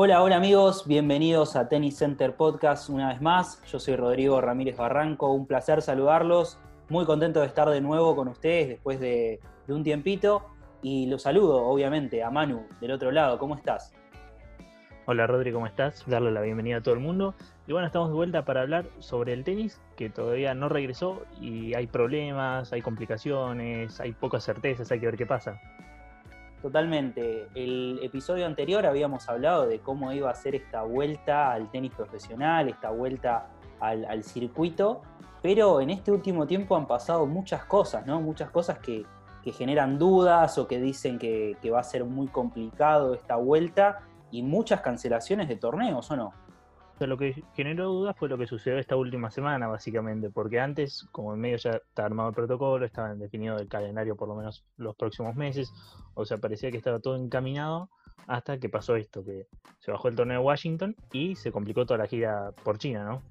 Hola, hola amigos, bienvenidos a Tennis Center Podcast una vez más. Yo soy Rodrigo Ramírez Barranco, un placer saludarlos. Muy contento de estar de nuevo con ustedes después de, un tiempito. Y los saludo, obviamente, a Manu del otro lado. ¿Cómo estás? Hola Rodri, ¿cómo estás? Darle la bienvenida a todo el mundo. Y bueno, estamos de vuelta para hablar sobre el tenis, que todavía no regresó y hay problemas, hay complicaciones, hay pocas certezas, hay que ver qué pasa. Totalmente. El episodio anterior habíamos hablado de cómo iba a ser esta vuelta al tenis profesional, esta vuelta al, circuito, pero en este último tiempo han pasado muchas cosas, ¿no? Muchas cosas que, generan dudas o que dicen que, que va a ser muy complicado esta vuelta y muchas cancelaciones de torneos, ¿o no? Lo que generó dudas fue lo que sucedió esta última semana, básicamente, porque antes, como en medio ya estaba armado el protocolo, estaba definido el calendario por lo menos los próximos meses, o sea, parecía que estaba todo encaminado hasta que pasó esto, que se bajó el torneo de Washington y se complicó toda la gira por China, ¿no?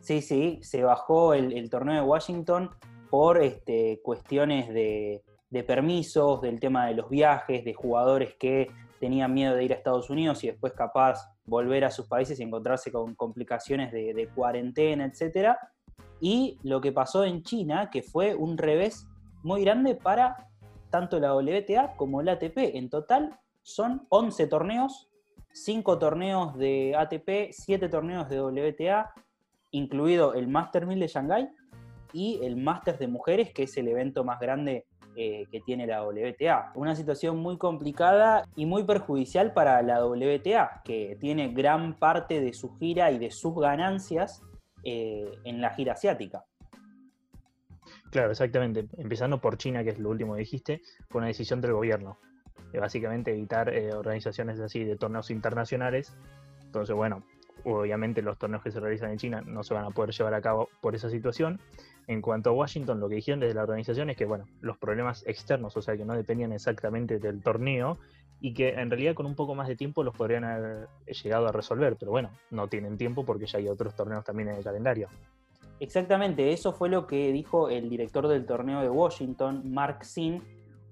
Sí, sí, se bajó el, torneo de Washington por este, cuestiones de permisos, del tema de los viajes, de jugadores que tenían miedo de ir a Estados Unidos y después capaz volver a sus países y encontrarse con complicaciones de, cuarentena, etc. Y lo que pasó en China, que fue un revés muy grande para tanto la WTA como la ATP. En total son 11 torneos, 5 torneos de ATP, 7 torneos de WTA, incluido el Master 1000 de Shanghái y el Masters de Mujeres, que es el evento más grande eh, que tiene la WTA. Una situación muy complicada y muy perjudicial para la WTA, que tiene gran parte de su gira y de sus ganancias eh, en la gira asiática. Claro, exactamente. Empezando por China, que es lo último que dijiste, fue una decisión del gobierno. De básicamente evitar eh, organizaciones así de torneos internacionales. Entonces, bueno, obviamente los torneos que se realizan en China no se van a poder llevar a cabo por esa situación. En cuanto a Washington, lo que dijeron desde la organización es que, bueno, los problemas externos, o sea, que no dependían exactamente del torneo y que en realidad con un poco más de tiempo los podrían haber llegado a resolver, pero bueno, no tienen tiempo porque ya hay otros torneos también en el calendario. Exactamente, eso fue lo que dijo el director del torneo de Washington, Mark Sin,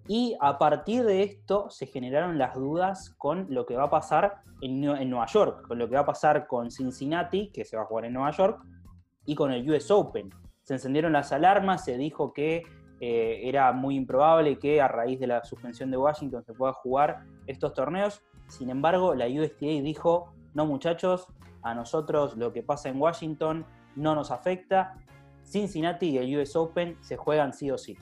y a partir de esto se generaron las dudas con lo que va a pasar en, Nueva York, con lo que va a pasar con Cincinnati, que se va a jugar en Nueva York, y con el US Open se encendieron las alarmas, se dijo que eh, era muy improbable que a raíz de la suspensión de Washington se pueda jugar estos torneos. Sin embargo, la USTA dijo, no muchachos, a nosotros lo que pasa en Washington no nos afecta. Cincinnati y el US Open se juegan sí o sí.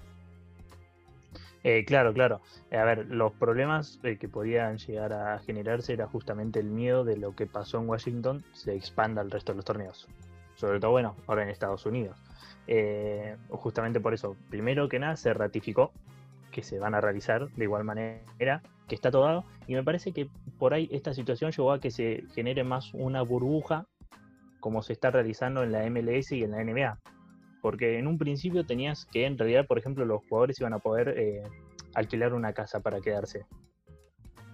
Eh, claro, claro. A ver, los problemas eh, que podían llegar a generarse era justamente el miedo de lo que pasó en Washington se expanda al resto de los torneos. Sobre todo, bueno, ahora en Estados Unidos. Eh, justamente por eso, primero que nada, se ratificó que se van a realizar de igual manera, que está todo dado, y me parece que por ahí esta situación llevó a que se genere más una burbuja como se está realizando en la MLS y en la NBA. Porque en un principio tenías que, en realidad, por ejemplo, los jugadores iban a poder eh, alquilar una casa para quedarse.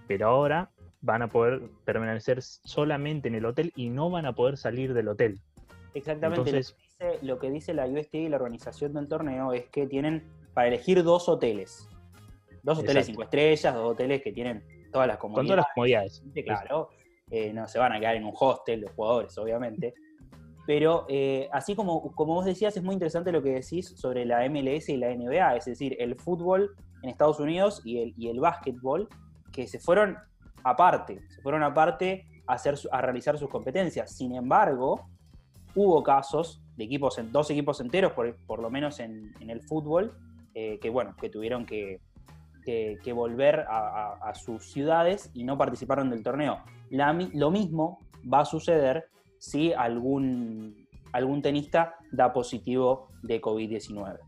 Pero ahora van a poder permanecer solamente en el hotel y no van a poder salir del hotel. Exactamente. Entonces, lo que dice la UST y la organización del torneo es que tienen para elegir dos hoteles. Dos hoteles cinco estrellas, dos hoteles que tienen todas las comodidades. Con todas las comodidades. Claro, eh, no se van a quedar en un hostel los jugadores, obviamente. Pero eh, así como, como vos decías, es muy interesante lo que decís sobre la MLS y la NBA, es decir, el fútbol en Estados Unidos y el, y el básquetbol, que se fueron aparte, se fueron aparte a, hacer, a realizar sus competencias. Sin embargo, hubo casos de equipos, dos equipos enteros, por, lo menos en, el fútbol, eh, que bueno, que tuvieron que, volver a, sus ciudades y no participaron del torneo. lo mismo va a suceder si algún, algún tenista da positivo de COVID-19.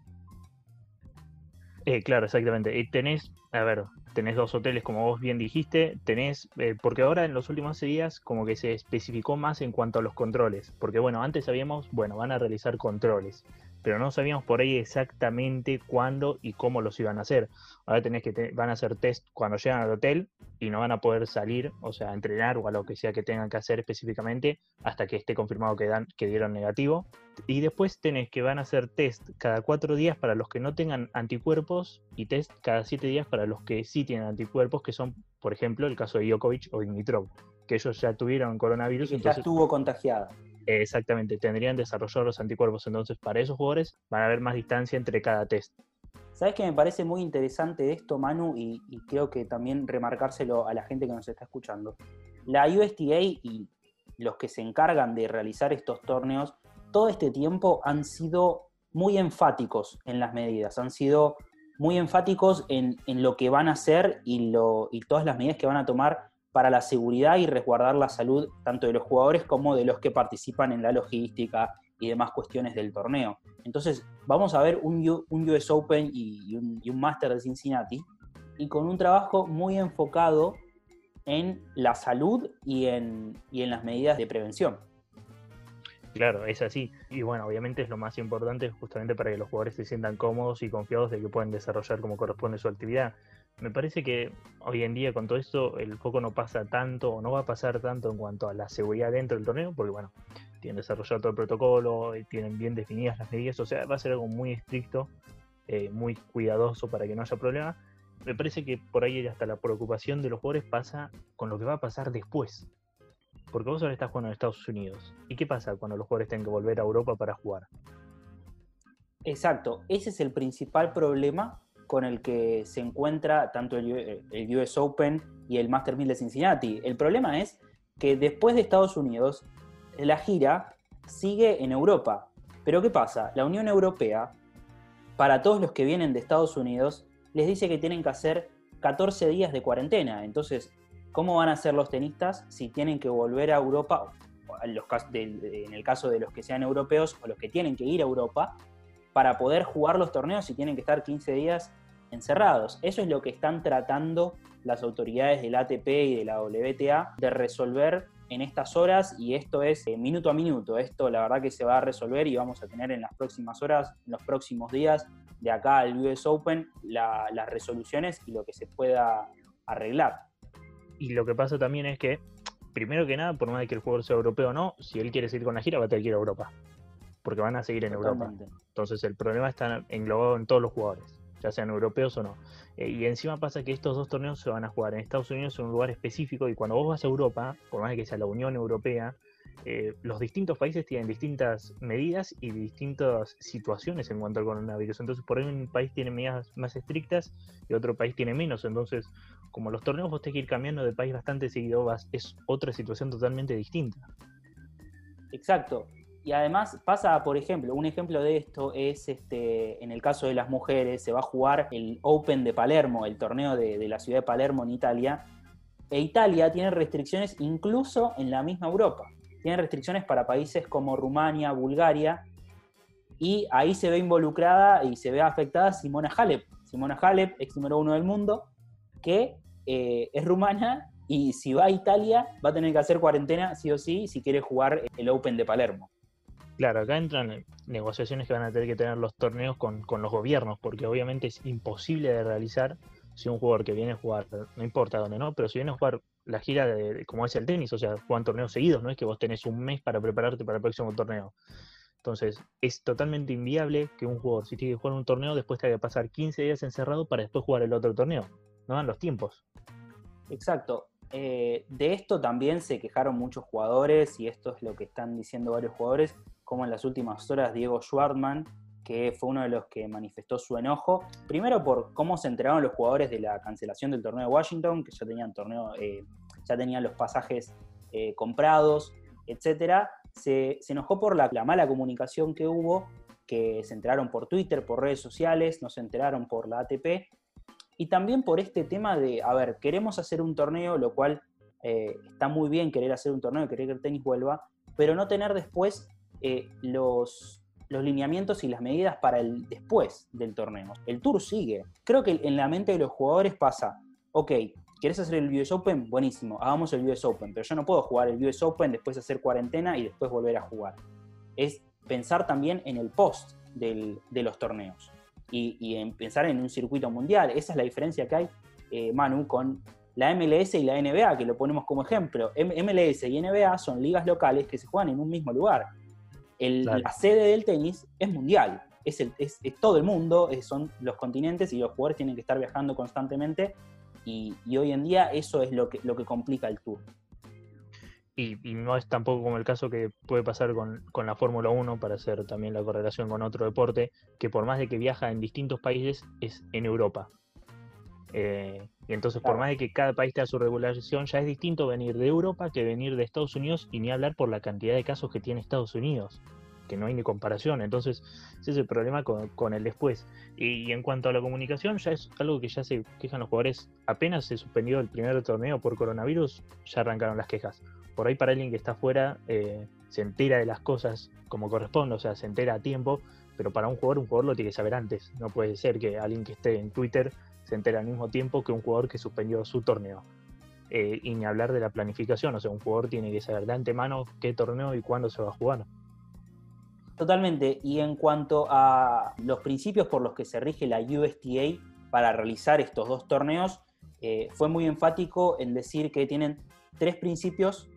Eh, claro, exactamente. Y tenés, a ver, tenés dos hoteles, como vos bien dijiste, tenés, eh, porque ahora en los últimos días como que se especificó más en cuanto a los controles, porque bueno, antes sabíamos, bueno, van a realizar controles, pero no sabíamos por ahí exactamente cuándo y cómo los iban a hacer. Ahora tenés que van a hacer test cuando llegan al hotel y no van a poder salir, o sea, entrenar o a lo que sea que tengan que hacer específicamente hasta que esté confirmado que, dan, que dieron negativo. Y después tenés que van a hacer test cada cuatro días para los que no tengan anticuerpos y test cada siete días para los que sí tienen anticuerpos, que son, por ejemplo, el caso de Djokovic o Dimitrov. que ellos ya tuvieron coronavirus. entonces, ya estuvo contagiada. exactamente, tendrían desarrollado los anticuerpos. Entonces, para esos jugadores van a haber más distancia entre cada test. ¿Sabes que me parece muy interesante esto, Manu? Y, y, creo que también remarcárselo a la gente que nos está escuchando. La USTA y los que se encargan de realizar estos torneos, todo este tiempo han sido muy enfáticos en las medidas, han sido muy enfáticos en, lo que van a hacer y, lo, y todas las medidas que van a tomar para la seguridad y resguardar la salud tanto de los jugadores como de los que participan en la logística y demás cuestiones del torneo. Entonces, vamos a ver un, US Open y, un, y un Master de Cincinnati y con un trabajo muy enfocado en la salud y en, y en las medidas de prevención. Claro, es así. Y bueno, obviamente es lo más importante justamente para que los jugadores se sientan cómodos y confiados de que pueden desarrollar como corresponde su actividad. Me parece que hoy en día con todo esto el foco no pasa tanto o no va a pasar tanto en cuanto a la seguridad dentro del torneo, porque bueno, tienen desarrollado todo el protocolo, tienen bien definidas las medidas, o sea, va a ser algo muy estricto, eh, muy cuidadoso para que no haya problema. Me parece que por ahí hasta la preocupación de los jugadores pasa con lo que va a pasar después. Porque vos ahora estás jugando en Estados Unidos. ¿Y qué pasa cuando los jugadores tienen que volver a Europa para jugar? Exacto, ese es el principal problema con el que se encuentra tanto el, US Open y el Master 1000 de Cincinnati. El problema es que después de Estados Unidos, la gira sigue en Europa. Pero ¿qué pasa? La Unión Europea, para todos los que vienen de Estados Unidos, les dice que tienen que hacer 14 días de cuarentena. Entonces, ¿Cómo van a ser los tenistas si tienen que volver a Europa, en el caso de los que sean europeos o los que tienen que ir a Europa, para poder jugar los torneos y tienen que estar 15 días encerrados? Eso es lo que están tratando las autoridades del ATP y de la WTA de resolver en estas horas y esto es eh, minuto a minuto. Esto la verdad que se va a resolver y vamos a tener en las próximas horas, en los próximos días, de acá al US Open, las resoluciones y lo que se pueda arreglar. Y lo que pasa también es que, primero que nada, por más de que el jugador sea europeo o no, si él quiere seguir con la gira, va a tener que ir a Europa. Porque van a seguir en Europa. Entonces el problema está englobado en todos los jugadores, ya sean europeos o no. Eh, y encima pasa que estos dos torneos se van a jugar en Estados Unidos en un lugar específico y cuando vos vas a Europa, por más que sea la Unión Europea, eh, los distintos países tienen distintas medidas y distintas situaciones en cuanto al coronavirus. Entonces, por ahí un país tiene medidas más estrictas y otro país tiene menos. Entonces, como los torneos vos tenés que ir cambiando de país bastante seguido, vas, es otra situación totalmente distinta. Exacto. Y además pasa, por ejemplo, un ejemplo de esto es este, en el caso de las mujeres, se va a jugar el Open de Palermo, el torneo de, de la ciudad de Palermo en Italia, e Italia tiene restricciones incluso en la misma Europa tiene restricciones para países como Rumania, Bulgaria, y ahí se ve involucrada y se ve afectada Simona Halep. Simona Halep, ex número uno del mundo, que eh, es rumana y si va a Italia va a tener que hacer cuarentena sí o sí si quiere jugar el Open de Palermo. Claro, acá entran negociaciones que van a tener que tener los torneos con, con los gobiernos, porque obviamente es imposible de realizar si un jugador que viene a jugar, no importa dónde, ¿no? Pero si viene a jugar la gira de, como es el tenis, o sea, juegan torneos seguidos, no es que vos tenés un mes para prepararte para el próximo torneo. Entonces, es totalmente inviable que un jugador, si tiene que jugar un torneo, después tenga que pasar 15 días encerrado para después jugar el otro torneo. No dan los tiempos. Exacto. Eh, de esto también se quejaron muchos jugadores, y esto es lo que están diciendo varios jugadores, como en las últimas horas Diego Schwartzman que fue uno de los que manifestó su enojo, primero por cómo se enteraron los jugadores de la cancelación del torneo de Washington, que ya tenían torneo, eh, ya tenían los pasajes eh, comprados, etc. Se, enojó por la, mala comunicación que hubo, que se enteraron por Twitter, por redes sociales, no se enteraron por la ATP, y también por este tema de, a ver, queremos hacer un torneo, lo cual eh, está muy bien querer hacer un torneo, querer que el tenis vuelva, pero no tener después los, los lineamientos y las medidas para el después del torneo. El tour sigue. Creo que en la mente de los jugadores pasa, ok, ¿quieres hacer el US Open? Buenísimo, hagamos el US Open, pero yo no puedo jugar el US Open, después hacer cuarentena y después volver a jugar. Es pensar también en el post de los torneos y, en pensar en un circuito mundial. Esa es la diferencia que hay, eh, Manu, con la MLS y la NBA, que lo ponemos como ejemplo. MLS y NBA son ligas locales que se juegan en un mismo lugar la sede del tenis es mundial, es, el, es, todo el mundo, son los continentes y los jugadores tienen que estar viajando constantemente y, hoy en día eso es lo que, lo que complica el tour. y, no es tampoco como el caso que puede pasar con, la Fórmula 1, para hacer también la correlación con otro deporte, que por más de que viaja en distintos países, es en Europa. Eh, y entonces, por más de que cada país tenga su regulación, ya es distinto venir de Europa que venir de Estados Unidos y ni hablar por la cantidad de casos que tiene Estados Unidos, que no hay ni comparación. Entonces, ese es el problema con, el después. Y, en cuanto a la comunicación, ya es algo que ya se quejan los jugadores. Apenas se suspendió el primer torneo por coronavirus, ya arrancaron las quejas por ahí para alguien que está afuera eh, se entera de las cosas como corresponde, o sea, se entera a tiempo, pero para un jugador, un jugador lo tiene que saber antes. No puede ser que alguien que esté en Twitter se entere al mismo tiempo que un jugador que suspendió su torneo. Eh, y ni hablar de la planificación, o sea, un jugador tiene que saber de antemano qué torneo y cuándo se va a jugar. Totalmente, y en cuanto a los principios por los que se rige la USTA para realizar estos dos torneos, eh, fue muy enfático en decir que tienen tres principios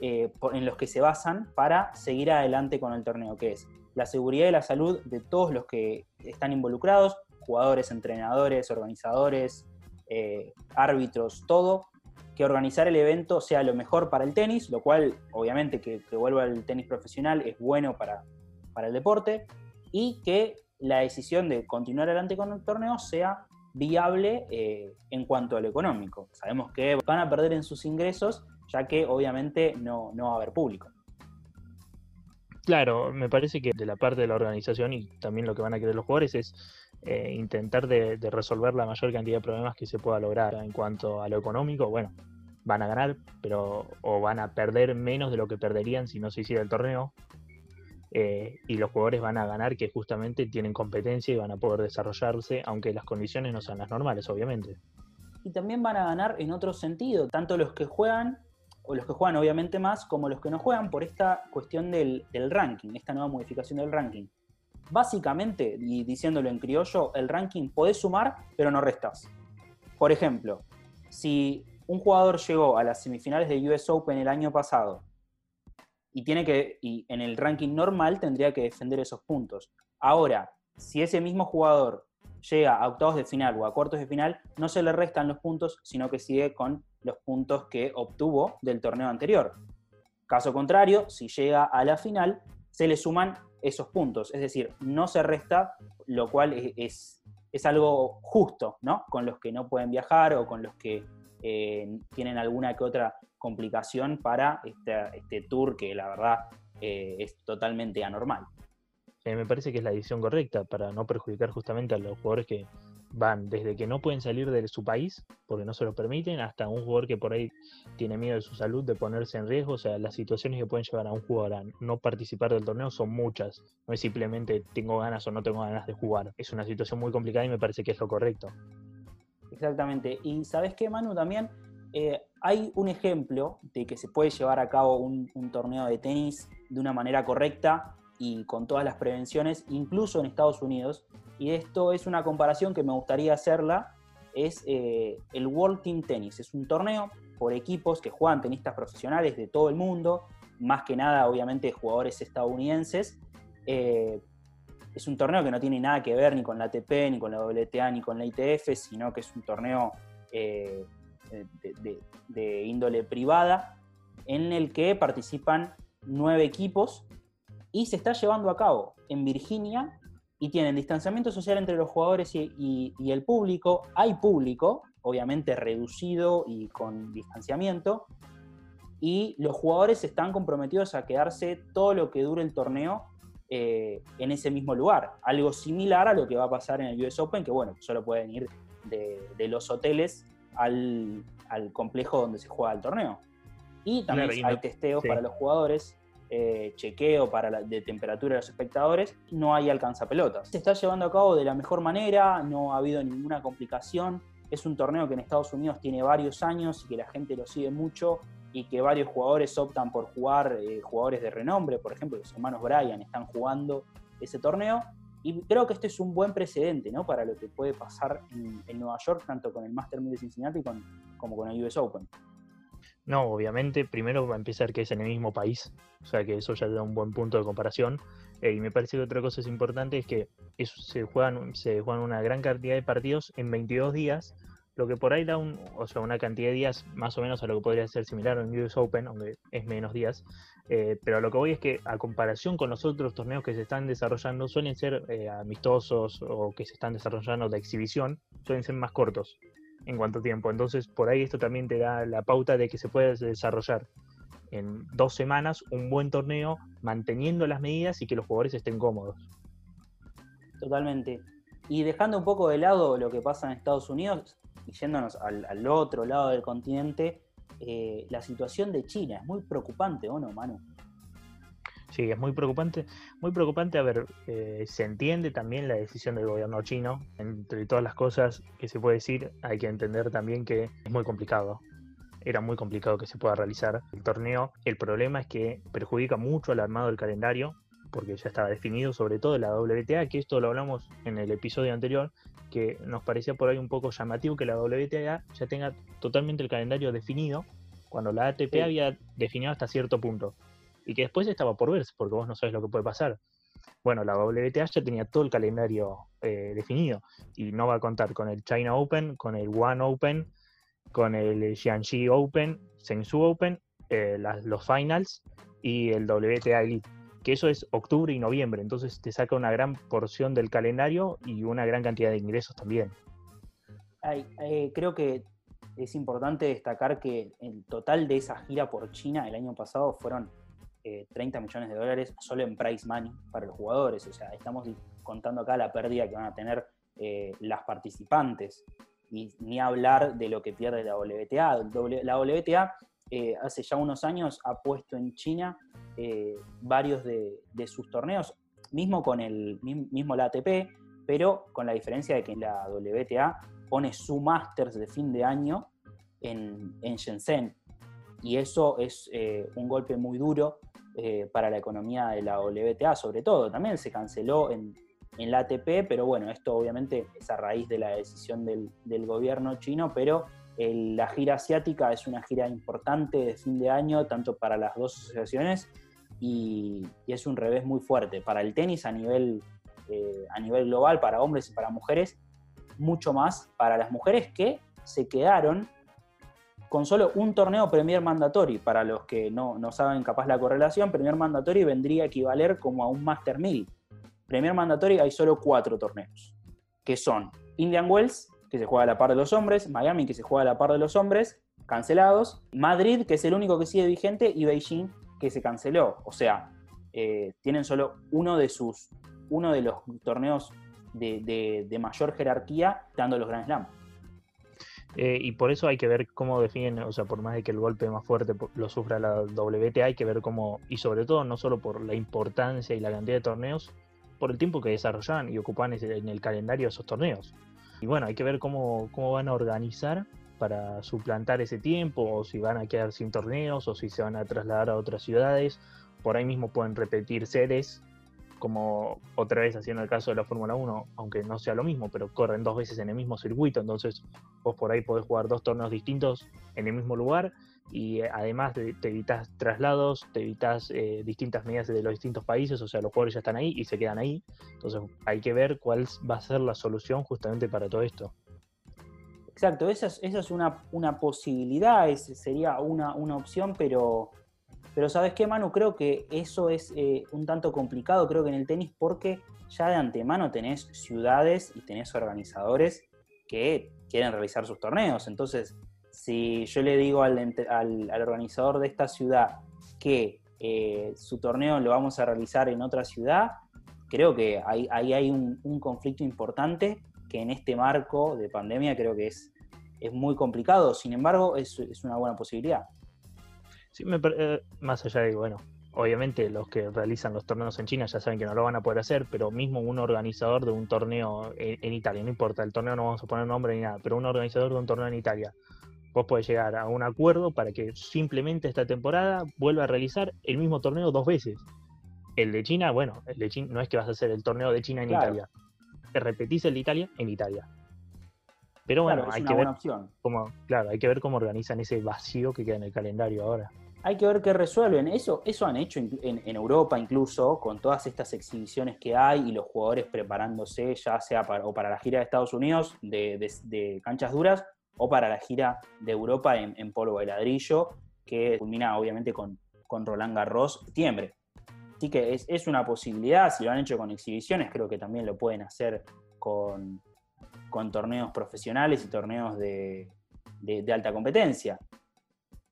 eh, en los que se basan para seguir adelante con el torneo, que es la seguridad y la salud de todos los que están involucrados, jugadores, entrenadores, organizadores, eh, árbitros, todo, que organizar el evento sea lo mejor para el tenis, lo cual obviamente que, vuelva al tenis profesional es bueno para, para el deporte, y que la decisión de continuar adelante con el torneo sea viable eh, en cuanto a lo económico. Sabemos que van a perder en sus ingresos ya que obviamente no, va a haber público. Claro, me parece que de la parte de la organización y también lo que van a querer los jugadores es eh, intentar de, resolver la mayor cantidad de problemas que se pueda lograr. En cuanto a lo económico, bueno, van a ganar, pero o van a perder menos de lo que perderían si no se hiciera el torneo. Eh, y los jugadores van a ganar que justamente tienen competencia y van a poder desarrollarse, aunque las condiciones no sean las normales, obviamente. Y también van a ganar en otro sentido, tanto los que juegan o los que juegan obviamente más, como los que no juegan por esta cuestión del, ranking, esta nueva modificación del ranking. Básicamente, y diciéndolo en criollo, el ranking podés sumar, pero no restas. Por ejemplo, si un jugador llegó a las semifinales de US Open el año pasado y tiene que, y en el ranking normal tendría que defender esos puntos. Ahora, si ese mismo jugador llega a octavos de final o a cuartos de final, no se le restan los puntos, sino que sigue con los puntos que obtuvo del torneo anterior. Caso contrario, si llega a la final, se le suman esos puntos, es decir, no se resta, lo cual es, es, algo justo, ¿no? Con los que no pueden viajar o con los que eh, tienen alguna que otra complicación para este, este tour que la verdad eh, es totalmente anormal. Eh, me parece que es la decisión correcta para no perjudicar justamente a los jugadores que van desde que no pueden salir de su país porque no se lo permiten hasta un jugador que por ahí tiene miedo de su salud de ponerse en riesgo. O sea, las situaciones que pueden llevar a un jugador a no participar del torneo son muchas. No es simplemente tengo ganas o no tengo ganas de jugar. Es una situación muy complicada y me parece que es lo correcto. Exactamente. Y sabes qué, Manu, también eh, hay un ejemplo de que se puede llevar a cabo un torneo de tenis de una manera correcta y con todas las prevenciones, incluso en Estados Unidos. Y esto es una comparación que me gustaría hacerla, es eh, el World Team Tennis. Es un torneo por equipos que juegan tenistas profesionales de todo el mundo, más que nada obviamente jugadores estadounidenses. Eh, es un torneo que no tiene nada que ver ni con la ATP, ni con la WTA, ni con la ITF, sino que es un torneo eh, de índole privada en el que participan nueve equipos y se está llevando a cabo en Virginia y tienen distanciamiento social entre los jugadores y, el público. Hay público, obviamente reducido y con distanciamiento, y los jugadores están comprometidos a quedarse todo lo que dure el torneo eh, en ese mismo lugar. Algo similar a lo que va a pasar en el US Open, que bueno, solo pueden ir de, los hoteles al, complejo donde se juega el torneo. Y también hay testeos para los jugadores eh, chequeo para la, de temperatura de los espectadores, no hay alcanzapelotas. Se está llevando a cabo de la mejor manera, no ha habido ninguna complicación. Es un torneo que en Estados Unidos tiene varios años y que la gente lo sigue mucho y que varios jugadores optan por jugar, eh, jugadores de renombre, por ejemplo, los hermanos Bryan están jugando ese torneo. Y creo que este es un buen precedente ¿no? para lo que puede pasar en, Nueva York, tanto con el Master 1000 de Cincinnati como con el US Open. No, obviamente, primero va a empezar que es en el mismo país, o sea que eso ya da un buen punto de comparación. Eh, y me parece que otra cosa es importante es que se, juegan, se juegan una gran cantidad de partidos en 22 días, lo que por ahí da un, o sea, una cantidad de días más o menos a lo que podría ser similar en US Open, aunque es menos días. Eh, pero lo que voy es que a comparación con los otros torneos que se están desarrollando, suelen ser eh, amistosos o que se están desarrollando de exhibición, suelen ser más cortos en cuanto tiempo. Entonces, por ahí esto también te da la pauta de que se puede desarrollar en dos semanas un buen torneo manteniendo las medidas y que los jugadores estén cómodos. Totalmente. Y dejando un poco de lado lo que pasa en Estados Unidos y yéndonos al, otro lado del continente, eh, la situación de China es muy preocupante, ¿o no, Manu? Sí, es muy preocupante. Muy preocupante, a ver, eh, se entiende también la decisión del gobierno chino. Entre todas las cosas que se puede decir, hay que entender también que es muy complicado. Era muy complicado que se pueda realizar el torneo. El problema es que perjudica mucho al armado del calendario, porque ya estaba definido, sobre todo la WTA, que esto lo hablamos en el episodio anterior, que nos parecía por ahí un poco llamativo que la WTA ya tenga totalmente el calendario definido, cuando la ATP había definido hasta cierto punto, y que después estaba por verse, porque vos no sabes lo que puede pasar. Bueno, la WTA ya tenía todo el calendario eh, definido, y no va a contar con el China Open, con el One Open, con el Jiangxi Open, Shenzhou Open, eh, los Finals y el WTA Elite que eso es octubre y noviembre, entonces te saca una gran porción del calendario y una gran cantidad de ingresos también. Eh, creo que es importante destacar que el total de esa gira por China el año pasado fueron 30 eh, millones de dólares solo en price money para los jugadores, o sea, estamos contando acá la pérdida que van a tener eh, las participantes y ni hablar de lo que pierde la WTA. La WTA hace ya unos años ha puesto en China eh, varios de, sus torneos, mismo con el mismo la ATP, pero con la diferencia de que la WTA pone su Masters de fin de año en, Shenzhen. Y eso es eh, un golpe muy duro eh, para la economía de la WTA, sobre todo. También se canceló en, la ATP, pero bueno, esto obviamente es a raíz de la decisión del, gobierno chino, pero la gira asiática es una gira importante de fin de año, tanto para las dos asociaciones y, es un revés muy fuerte para el tenis a nivel, eh, a nivel global, para hombres y para mujeres, mucho más para las mujeres que se quedaron con solo un torneo Premier Mandatory. Para los que no, no saben capaz la correlación, Premier Mandatory vendría a equivaler como a un Master 1000. Premier Mandatory hay solo cuatro torneos, que son Indian Wells, que se juega a la par de los hombres, Miami, que se juega a la par de los hombres, cancelados, Madrid, que es el único que sigue vigente, y Beijing, que se canceló. O sea, eh, tienen solo uno de sus, uno de los torneos de, mayor jerarquía dando los Grand Slam. Eh, y por eso hay que ver cómo definen, o sea, por más de que el golpe más fuerte lo sufra la WTA, hay que ver cómo, y sobre todo no solo por la importancia y la cantidad de torneos, por el tiempo que desarrollan y ocupan en el calendario esos torneos. Y bueno, hay que ver cómo, cómo van a organizar para suplantar ese tiempo, o si van a quedar sin torneos, o si se van a trasladar a otras ciudades. Por ahí mismo pueden repetir sedes, como otra vez haciendo el caso de la Fórmula 1, aunque no sea lo mismo, pero corren dos veces en el mismo circuito, entonces vos por ahí podés jugar dos torneos distintos en el mismo lugar y eh, además te evitas traslados, te evitas eh, distintas medidas de los distintos países, o sea, los jugadores ya están ahí y se quedan ahí, entonces hay que ver cuál va a ser la solución justamente para todo esto. Exacto, esa es, una, posibilidad, sería una, opción, pero, pero ¿sabes qué, Manu? Creo que eso es eh, un tanto complicado, creo que en el tenis, porque ya de antemano tenés ciudades y tenés organizadores que quieren realizar sus torneos. Entonces, si yo le digo al, organizador de esta ciudad que eh, su torneo lo vamos a realizar en otra ciudad, creo que ahí, hay un conflicto importante que en este marco de pandemia creo que es, es muy complicado. Sin embargo, es, una buena posibilidad. Sí, eh, más allá de, bueno, obviamente los que realizan los torneos en China ya saben que no lo van a poder hacer, pero mismo un organizador de un torneo en, Italia, no importa, el torneo no vamos a poner nombre ni nada, pero un organizador de un torneo en Italia, vos podés llegar a un acuerdo para que simplemente esta temporada vuelva a realizar el mismo torneo dos veces. El de China, bueno, el de China no es que vas a hacer el torneo de China en Italia, repetís el de Italia en Italia. Pero bueno, hay que ver cómo, claro, hay que ver cómo organizan ese vacío que queda en el calendario ahora. Hay que ver qué resuelven. Eso, eso han hecho en, Europa incluso, con todas estas exhibiciones que hay y los jugadores preparándose, ya sea para, la gira de Estados Unidos de, canchas duras, o para la gira de Europa en, polvo de ladrillo, que culmina obviamente con, con Roland Garros septiembre. Así que es, una posibilidad, si lo han hecho con exhibiciones, creo que también lo pueden hacer con, torneos profesionales y torneos de, alta competencia.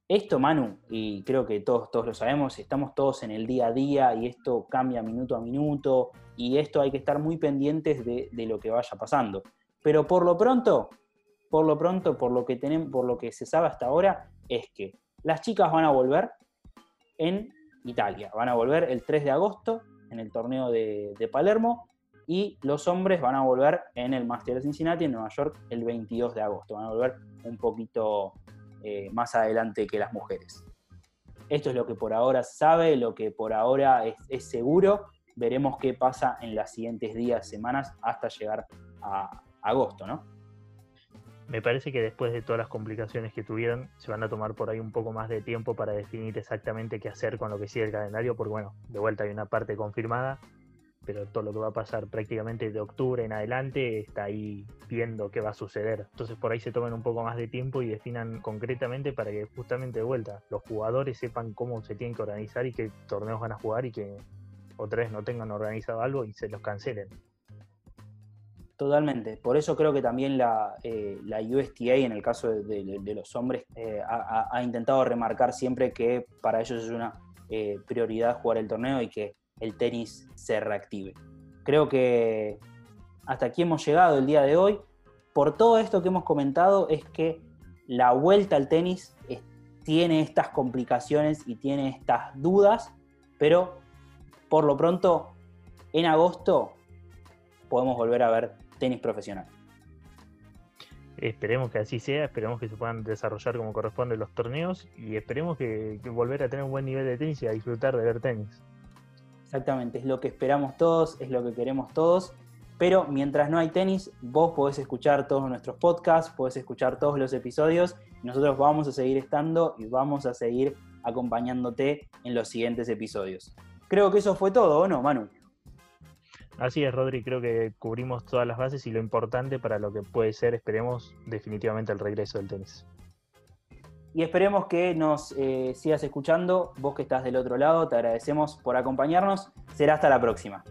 Esto, Manu, y creo que todos, todos lo sabemos, estamos todos en el día a día y esto cambia minuto a minuto y esto hay que estar muy pendientes de, de lo que vaya pasando. Pero por lo pronto, por lo pronto, por lo que tenemos, por lo que se sabe hasta ahora, es que las chicas van a volver en Italia. Van a volver el 3 de agosto en el torneo de, Palermo y los hombres van a volver en el Master de Cincinnati en Nueva York el 22 de agosto. Van a volver un poquito eh, más adelante que las mujeres. Esto es lo que por ahora sabe, lo que por ahora es, es seguro. Veremos qué pasa en los siguientes días, semanas, hasta llegar a agosto, ¿no? Me parece que después de todas las complicaciones que tuvieron, se van a tomar por ahí un poco más de tiempo para definir exactamente qué hacer con lo que sigue el calendario, porque bueno, de vuelta hay una parte confirmada, pero todo lo que va a pasar prácticamente de octubre en adelante está ahí viendo qué va a suceder. Entonces por ahí se tomen un poco más de tiempo y definan concretamente para que justamente de vuelta los jugadores sepan cómo se tienen que organizar y qué torneos van a jugar y que otra vez no tengan organizado algo y se los cancelen. Totalmente. Por eso creo que también la, eh, USTA, en el caso de, los hombres, eh, ha, intentado remarcar siempre que para ellos es una eh, prioridad jugar el torneo y que el tenis se reactive. Creo que hasta aquí hemos llegado el día de hoy. Por todo esto que hemos comentado es que la vuelta al tenis tiene estas complicaciones y tiene estas dudas, pero por lo pronto en agosto podemos volver a ver tenis profesional. Esperemos que así sea, esperemos que se puedan desarrollar como corresponde los torneos y esperemos que, volver a tener un buen nivel de tenis y a disfrutar de ver tenis. Exactamente, es lo que esperamos todos, es lo que queremos todos. Pero mientras no hay tenis, vos podés escuchar todos nuestros podcasts, podés escuchar todos los episodios. nosotros vamos a seguir estando y vamos a seguir acompañándote en los siguientes episodios. Creo que eso fue todo, ¿o no, Manu? Así es, Rodri, creo que cubrimos todas las bases y lo importante para lo que puede ser, esperemos, definitivamente el regreso del tenis. Y esperemos que nos eh, sigas escuchando, vos que estás del otro lado, te agradecemos por acompañarnos, será hasta la próxima.